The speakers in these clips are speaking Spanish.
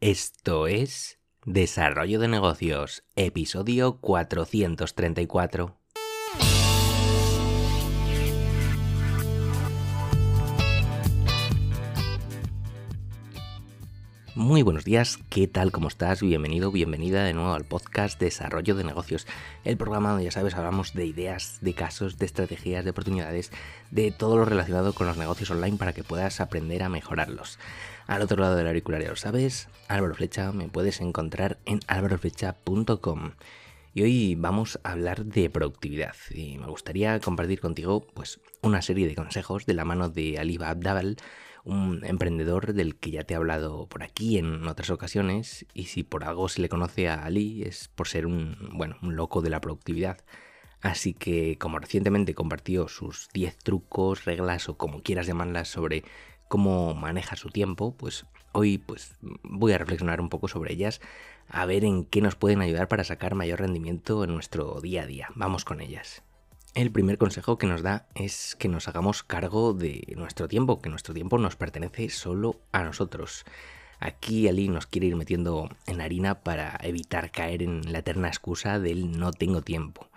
Esto es Desarrollo de Negocios, episodio 434. Muy buenos días, ¿qué tal? ¿Cómo estás? Bienvenido, bienvenida de nuevo al podcast Desarrollo de Negocios, el programa donde ya sabes hablamos de ideas, de casos, de estrategias, de oportunidades, de todo lo relacionado con los negocios online para que puedas aprender a mejorarlos. Al otro lado del auricular, ya lo sabes, Álvaro Flecha, me puedes encontrar en álvaroflecha.com. Y hoy vamos a hablar de productividad y me gustaría compartir contigo pues una serie de consejos de la mano de Ali Abdabal, un emprendedor del que ya te he hablado por aquí en otras ocasiones y si por algo se le conoce a Ali es por ser un, bueno, un loco de la productividad. Así que como recientemente compartió sus 10 trucos, reglas o como quieras llamarlas sobre cómo maneja su tiempo, pues hoy pues voy a reflexionar un poco sobre ellas, a ver en qué nos pueden ayudar para sacar mayor rendimiento en nuestro día a día. Vamos con ellas. El primer consejo que nos da es que nos hagamos cargo de nuestro tiempo, que nuestro tiempo nos pertenece solo a nosotros. Aquí Ali nos quiere ir metiendo en harina para evitar caer en la eterna excusa del no tengo tiempo.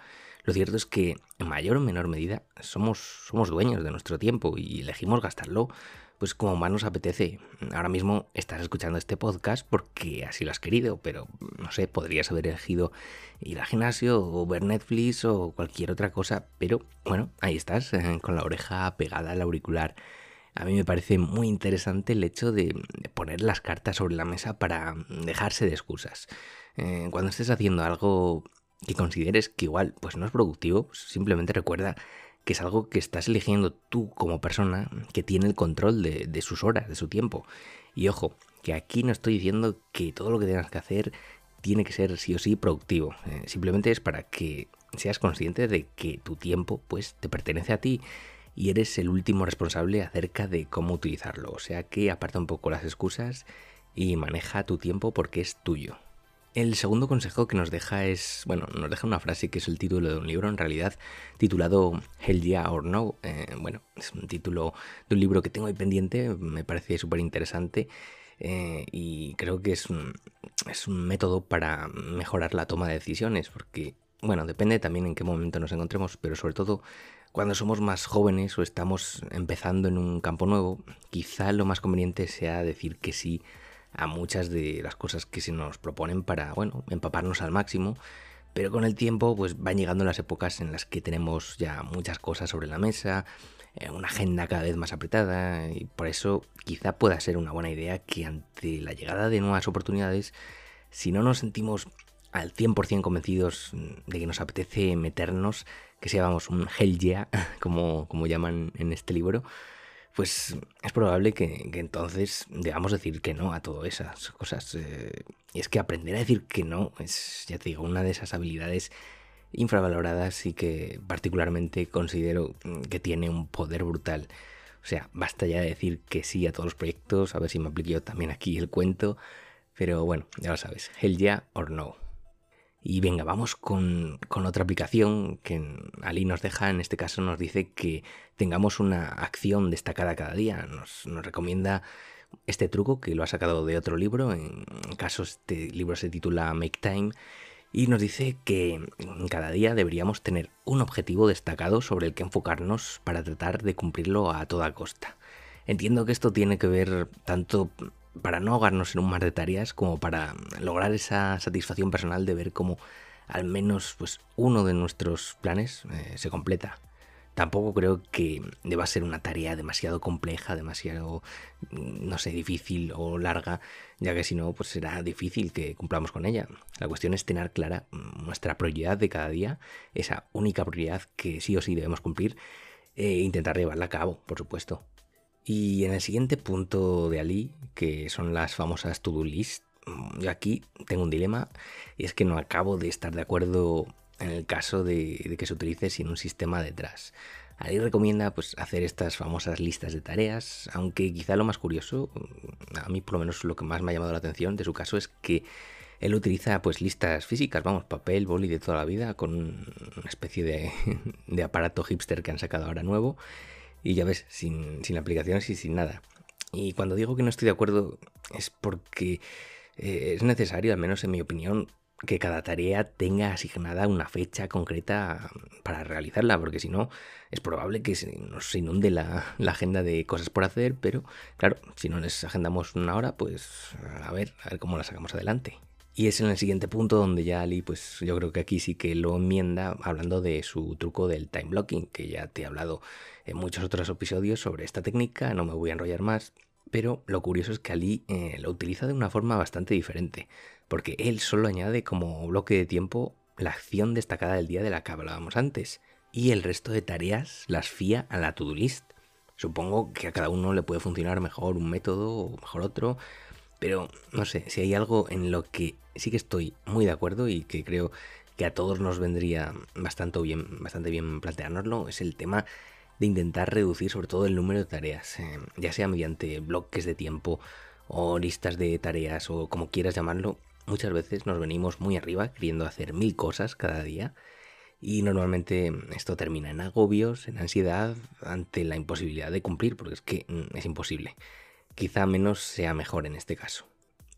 Lo cierto es que en mayor o menor medida somos, somos dueños de nuestro tiempo y elegimos gastarlo pues como más nos apetece. Ahora mismo estás escuchando este podcast porque así lo has querido, pero no sé, podrías haber elegido ir al gimnasio o ver Netflix o cualquier otra cosa, pero bueno, ahí estás, eh, con la oreja pegada al auricular. A mí me parece muy interesante el hecho de poner las cartas sobre la mesa para dejarse de excusas. Eh, cuando estés haciendo algo que consideres que igual pues no es productivo, simplemente recuerda que es algo que estás eligiendo tú como persona que tiene el control de, sus horas, de su tiempo. Y ojo, que aquí no estoy diciendo que todo lo que tengas que hacer tiene que ser sí o sí productivo. Eh, simplemente es para que seas consciente de que tu tiempo pues te pertenece a ti y eres el último responsable acerca de cómo utilizarlo. O sea que aparta un poco las excusas y maneja tu tiempo porque es tuyo. El segundo consejo que nos deja es, bueno, nos deja una frase que es el título de un libro, en realidad, titulado Hell Yeah or No. Eh, bueno, es un título de un libro que tengo ahí pendiente, me parece súper interesante eh, y creo que es un, es un método para mejorar la toma de decisiones, porque, bueno, depende también en qué momento nos encontremos, pero sobre todo cuando somos más jóvenes o estamos empezando en un campo nuevo, quizá lo más conveniente sea decir que sí a muchas de las cosas que se nos proponen para, bueno, empaparnos al máximo, pero con el tiempo pues van llegando las épocas en las que tenemos ya muchas cosas sobre la mesa, eh, una agenda cada vez más apretada y por eso quizá pueda ser una buena idea que ante la llegada de nuevas oportunidades, si no nos sentimos al 100% convencidos de que nos apetece meternos, que sea vamos un hell yeah, como, como llaman en este libro, pues es probable que, entonces debamos decir que no a todas esas cosas. Eh, y es que aprender a decir que no es, ya te digo, una de esas habilidades infravaloradas y que particularmente considero que tiene un poder brutal. O sea, basta ya de decir que sí a todos los proyectos, a ver si me aplico yo también aquí el cuento. Pero bueno, ya lo sabes, hell yeah or no. Y venga, vamos con, otra aplicación que Ali nos deja, en este caso nos dice que tengamos una acción destacada cada día. Nos, recomienda este truco que lo ha sacado de otro libro, en caso este libro se titula Make Time, y nos dice que cada día deberíamos tener un objetivo destacado sobre el que enfocarnos para tratar de cumplirlo a toda costa. Entiendo que esto tiene que ver tanto para no ahogarnos en un mar de tareas, como para lograr esa satisfacción personal de ver cómo al menos pues, uno de nuestros planes eh, se completa. Tampoco creo que deba ser una tarea demasiado compleja, demasiado, mm, no sé, difícil o larga, ya que si no, pues será difícil que cumplamos con ella. La cuestión es tener clara mm, nuestra prioridad de cada día, esa única prioridad que sí o sí debemos cumplir, e intentar llevarla a cabo, por supuesto. Y en el siguiente punto de Ali, que son las famosas to-do list, mm, yo aquí tengo un dilema y es que no acabo de estar de acuerdo en el caso de, que se utilice sin un sistema detrás. Ali recomienda pues, hacer estas famosas listas de tareas, aunque quizá lo más curioso, mm, a mí por lo menos lo que más me ha llamado la atención de su caso es que él utiliza pues listas físicas, vamos, papel, boli de toda la vida, con una especie de, de aparato hipster que han sacado ahora nuevo y ya ves, sin, sin aplicaciones y sin nada. Y cuando digo que no estoy de acuerdo es porque eh, es necesario, al menos en mi opinión, que cada tarea tenga asignada una fecha concreta para realizarla, porque si no, es probable que nos inunde la, la, agenda de cosas por hacer, pero claro, si no les agendamos una hora, pues a ver, a ver cómo la sacamos adelante. Y es en el siguiente punto donde ya Ali, pues yo creo que aquí sí que lo enmienda hablando de su truco del time blocking, que ya te he hablado en muchos otros episodios sobre esta técnica, no me voy a enrollar más, pero lo curioso es que Ali eh, lo utiliza de una forma bastante diferente, porque él solo añade como bloque de tiempo la acción destacada del día de la que hablábamos antes, y el resto de tareas las fía a la to-do list. Supongo que a cada uno le puede funcionar mejor un método o mejor otro, pero no sé, si hay algo en lo que sí que estoy muy de acuerdo y que creo que a todos nos vendría bastante bien, bastante bien es el tema de intentar reducir sobre todo el número de tareas, eh, ya sea mediante bloques de tiempo o listas de tareas o como quieras llamarlo. Muchas veces nos venimos muy arriba queriendo hacer mil cosas cada día y normalmente esto termina en agobios, en ansiedad ante la imposibilidad de cumplir, porque es que mm, es imposible quizá menos sea mejor en este caso.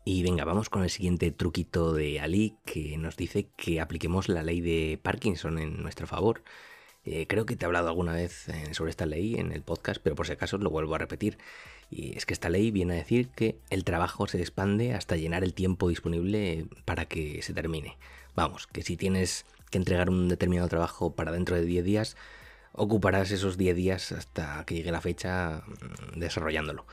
Y venga, vamos con el siguiente truquito de Ali que nos dice que apliquemos la ley de Parkinson en nuestro favor. Eh, creo que te he hablado alguna vez eh, sobre esta ley en el podcast, pero por si acaso lo vuelvo a repetir. Y es que esta ley viene a decir que el trabajo se expande hasta llenar el tiempo disponible para que se termine. Vamos, que si tienes que entregar un determinado trabajo para dentro de 10 días, ocuparás esos 10 días hasta que llegue la fecha mm, desarrollándolo.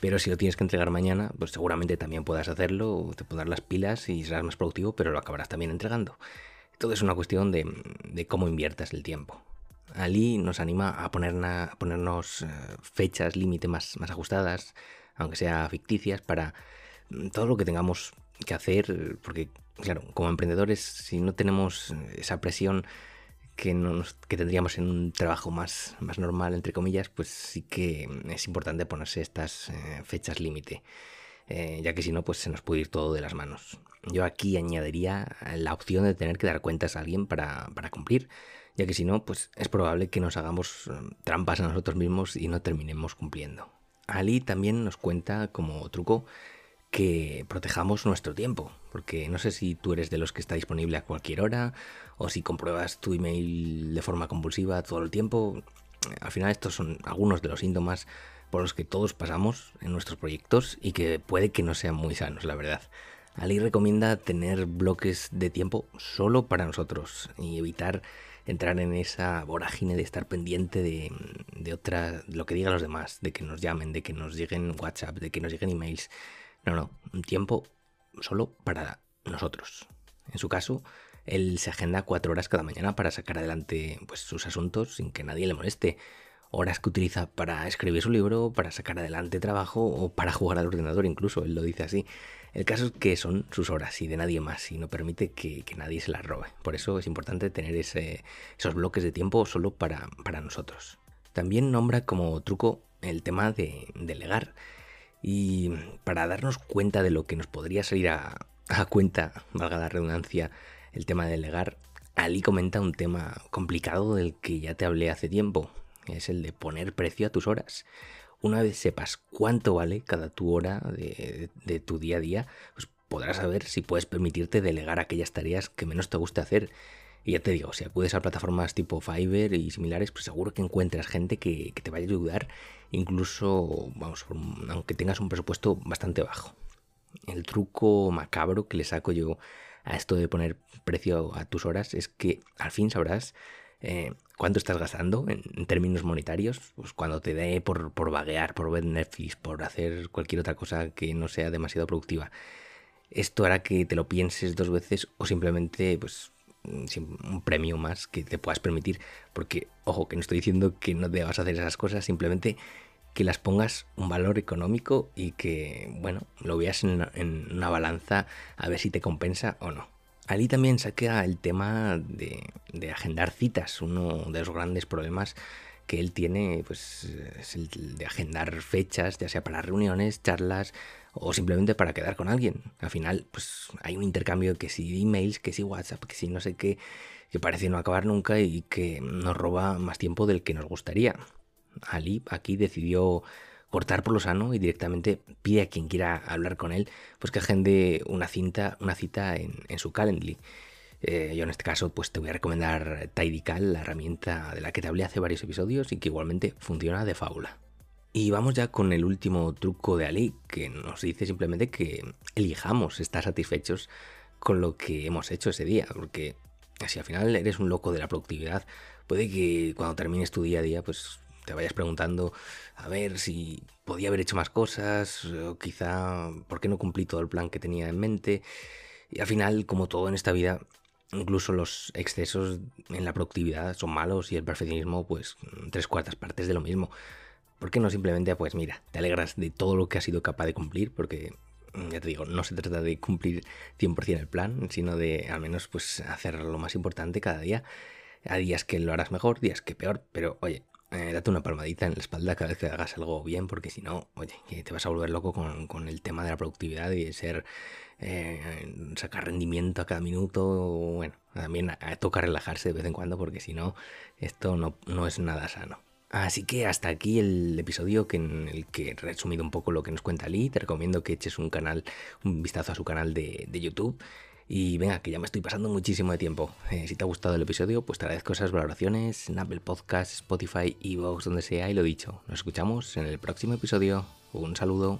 Pero si lo tienes que entregar mañana, pues seguramente también puedas hacerlo, te podrás las pilas y serás más productivo, pero lo acabarás también entregando. Todo es una cuestión de, cómo inviertas el tiempo. Ali nos anima a, ponernos eh, fechas límite más, más ajustadas, aunque sea ficticias, para mm, todo lo que tengamos que hacer, porque claro, como emprendedores, si no tenemos esa presión que, tendríamos en un trabajo más, más normal, entre comillas, pues sí que es importante ponerse estas eh, fechas límite, eh, ya que si no, pues se nos puede ir todo de las manos. Yo aquí añadiría la opción de tener que dar cuentas a alguien para, para cumplir, ya que si no, pues es probable que nos hagamos eh, trampas a nosotros mismos y no terminemos cumpliendo. Ali también nos cuenta como truco que protejamos nuestro tiempo, porque no sé si tú eres de los que está disponible a cualquier hora o si compruebas tu email de forma compulsiva todo el tiempo. Al final estos son algunos de los síntomas por los que todos pasamos en nuestros proyectos y que puede que no sean muy sanos, la verdad. Ali recomienda tener bloques de tiempo solo para nosotros y evitar entrar en esa vorágine de estar pendiente de, de otra, lo que digan los demás, de que nos llamen, de que nos lleguen WhatsApp, de que nos lleguen emails. No, no, un tiempo solo para nosotros. En su caso, él se agenda cuatro horas cada mañana para sacar adelante pues, sus asuntos sin que nadie le moleste. Horas que utiliza para escribir su libro, para sacar adelante trabajo o para jugar al ordenador incluso, él lo dice así. El caso es que son sus horas y de nadie más y no permite que, nadie se las robe. Por eso es importante tener esos bloques de tiempo solo para, para nosotros. También nombra como truco el tema de delegar. Y para darnos cuenta de lo que nos podría salir a, cuenta, valga la redundancia, el tema de delegar, Ali comenta un tema complicado del que ya te hablé hace tiempo, es el de poner precio a tus horas. Una vez sepas cuánto vale cada tu hora de, de tu día a día, pues podrás saber si puedes permitirte delegar aquellas tareas que menos te guste hacer y ya te digo, si acudes a plataformas tipo Fiverr y similares, pues seguro que encuentras gente que, te vaya a ayudar, incluso, vamos, aunque tengas un presupuesto bastante bajo. El truco macabro que le saco yo a esto de poner precio a tus horas es que al fin sabrás eh, cuánto estás gastando en, términos monetarios, pues cuando te dé por, por vaguear, por ver Netflix, por hacer cualquier otra cosa que no sea demasiado productiva. Esto hará que te lo pienses dos veces o simplemente pues un premio más que te puedas permitir, porque, ojo, que no estoy diciendo que no debas hacer esas cosas, simplemente que las pongas un valor económico y que, bueno, lo veas en una, balanza a ver si te compensa o no. Ali también saquea el tema de, de, agendar citas, uno de los grandes problemas que él tiene, pues es el de agendar fechas, ya sea para reuniones, charlas, o simplemente para quedar con alguien. Al final, pues hay un intercambio que si emails, que si WhatsApp, que si no sé qué, que parece no acabar nunca y que nos roba más tiempo del que nos gustaría. Ali aquí decidió cortar por lo sano y directamente pide a quien quiera hablar con él, pues que agende una una cita en, su Calendly. Eh, yo en este caso pues te voy a recomendar Tidycal, la herramienta de la que te hablé hace varios episodios y que igualmente funciona de fábula. Y vamos ya con el último truco de Ali, que nos dice simplemente que elijamos estar satisfechos con lo que hemos hecho ese día, porque si al final eres un loco de la productividad, puede que cuando termines tu día a día, pues te vayas preguntando a ver si podía haber hecho más cosas, o quizá por qué no cumplí todo el plan que tenía en mente. Y al final, como todo en esta vida, incluso los excesos en la productividad son malos y el perfeccionismo, pues tres cuartas partes de lo mismo. ¿Por qué no simplemente, pues mira, te alegras de todo lo que has sido capaz de cumplir? Porque, mm, ya te digo, no se trata de cumplir 100% el plan, sino de al menos pues hacer lo más importante cada día. Hay días que lo harás mejor, días que peor, pero oye, eh, date una palmadita en la espalda cada vez que hagas algo bien, porque si no, oye, te vas a volver loco con, el tema de la productividad y de ser, eh, sacar rendimiento a cada minuto. Bueno, también toca relajarse de vez en cuando, porque si no, esto no, no es nada sano. Así que hasta aquí el episodio que en el que he resumido un poco lo que nos cuenta Lee. Te recomiendo que eches un canal, un vistazo a su canal de, YouTube. Y venga, que ya me estoy pasando muchísimo de tiempo. Eh, si te ha gustado el episodio, pues te agradezco esas valoraciones en Apple Podcasts, Spotify, Evox, donde sea. Y lo dicho, nos escuchamos en el próximo episodio. Un saludo.